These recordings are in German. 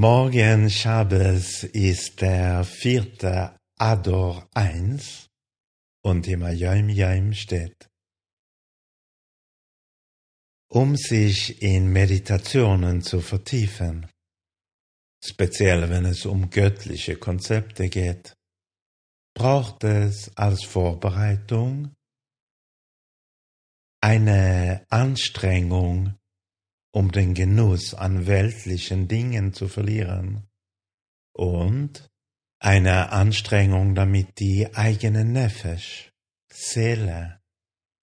Morgen Schabes ist der vierte Ador 1 und im Ayim Yim steht. Um sich in Meditationen zu vertiefen, speziell wenn es um göttliche Konzepte geht, braucht es als Vorbereitung eine Anstrengung um den Genuss an weltlichen Dingen zu verlieren und eine Anstrengung, damit die eigene Nefesh, Seele,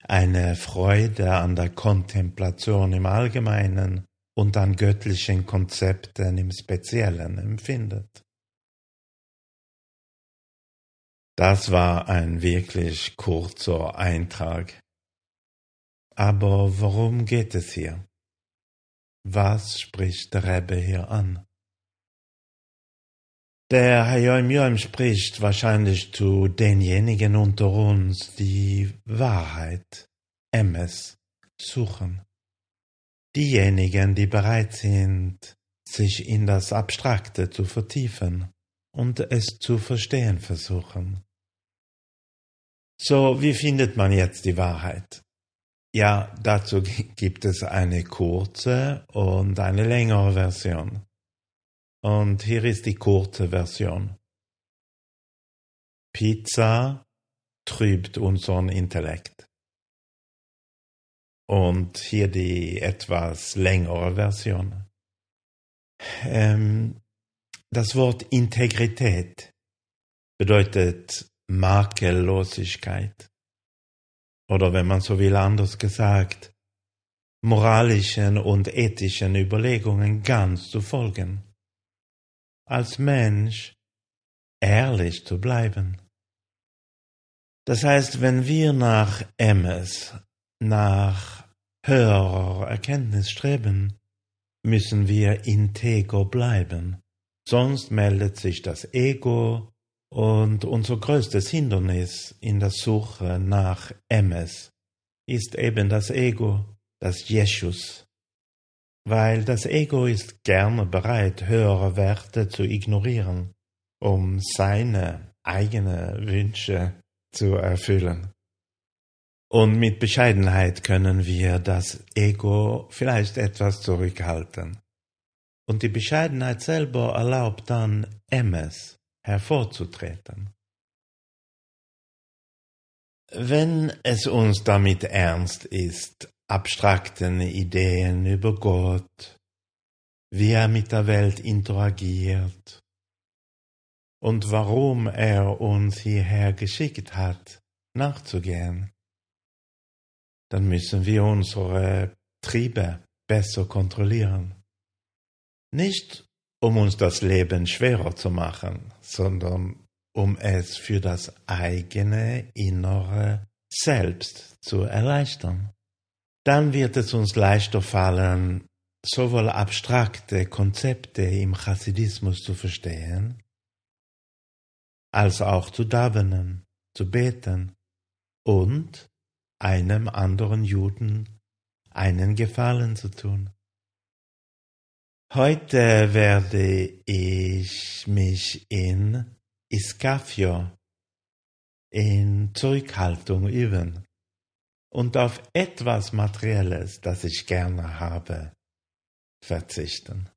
eine Freude an der Kontemplation im Allgemeinen und an göttlichen Konzepten im Speziellen empfindet. Das war ein wirklich kurzer Eintrag. Aber worum geht es hier? Was spricht der Rebbe hier an? Der Hayom Yom spricht wahrscheinlich zu denjenigen unter uns, die Wahrheit, Emes, suchen. Diejenigen, die bereit sind, sich in das Abstrakte zu vertiefen und es zu verstehen versuchen. So, wie findet man jetzt die Wahrheit? Ja, dazu gibt es eine kurze und eine längere Version. Und hier ist die kurze Version. Pizza trübt unseren Intellekt. Und hier die etwas längere Version. Ähm, das Wort Integrität bedeutet Makellosigkeit oder wenn man so will anders gesagt, moralischen und ethischen Überlegungen ganz zu folgen. Als Mensch ehrlich zu bleiben. Das heißt, wenn wir nach Emmes, nach höherer Erkenntnis streben, müssen wir integer bleiben, sonst meldet sich das Ego und unser größtes Hindernis in der Suche nach Emes ist eben das Ego, das Jesus. Weil das Ego ist gerne bereit, höhere Werte zu ignorieren, um seine eigenen Wünsche zu erfüllen. Und mit Bescheidenheit können wir das Ego vielleicht etwas zurückhalten. Und die Bescheidenheit selber erlaubt dann Emes, hervorzutreten. Wenn es uns damit ernst ist, abstrakten Ideen über Gott, wie er mit der Welt interagiert und warum er uns hierher geschickt hat, nachzugehen, dann müssen wir unsere Triebe besser kontrollieren. Nicht um uns das Leben schwerer zu machen, sondern um es für das eigene innere Selbst zu erleichtern. Dann wird es uns leichter fallen, sowohl abstrakte Konzepte im Chassidismus zu verstehen, als auch zu davenen, zu beten und einem anderen Juden einen Gefallen zu tun. Heute werde ich mich in Iskafio, in Zurückhaltung üben und auf etwas Materielles, das ich gerne habe, verzichten.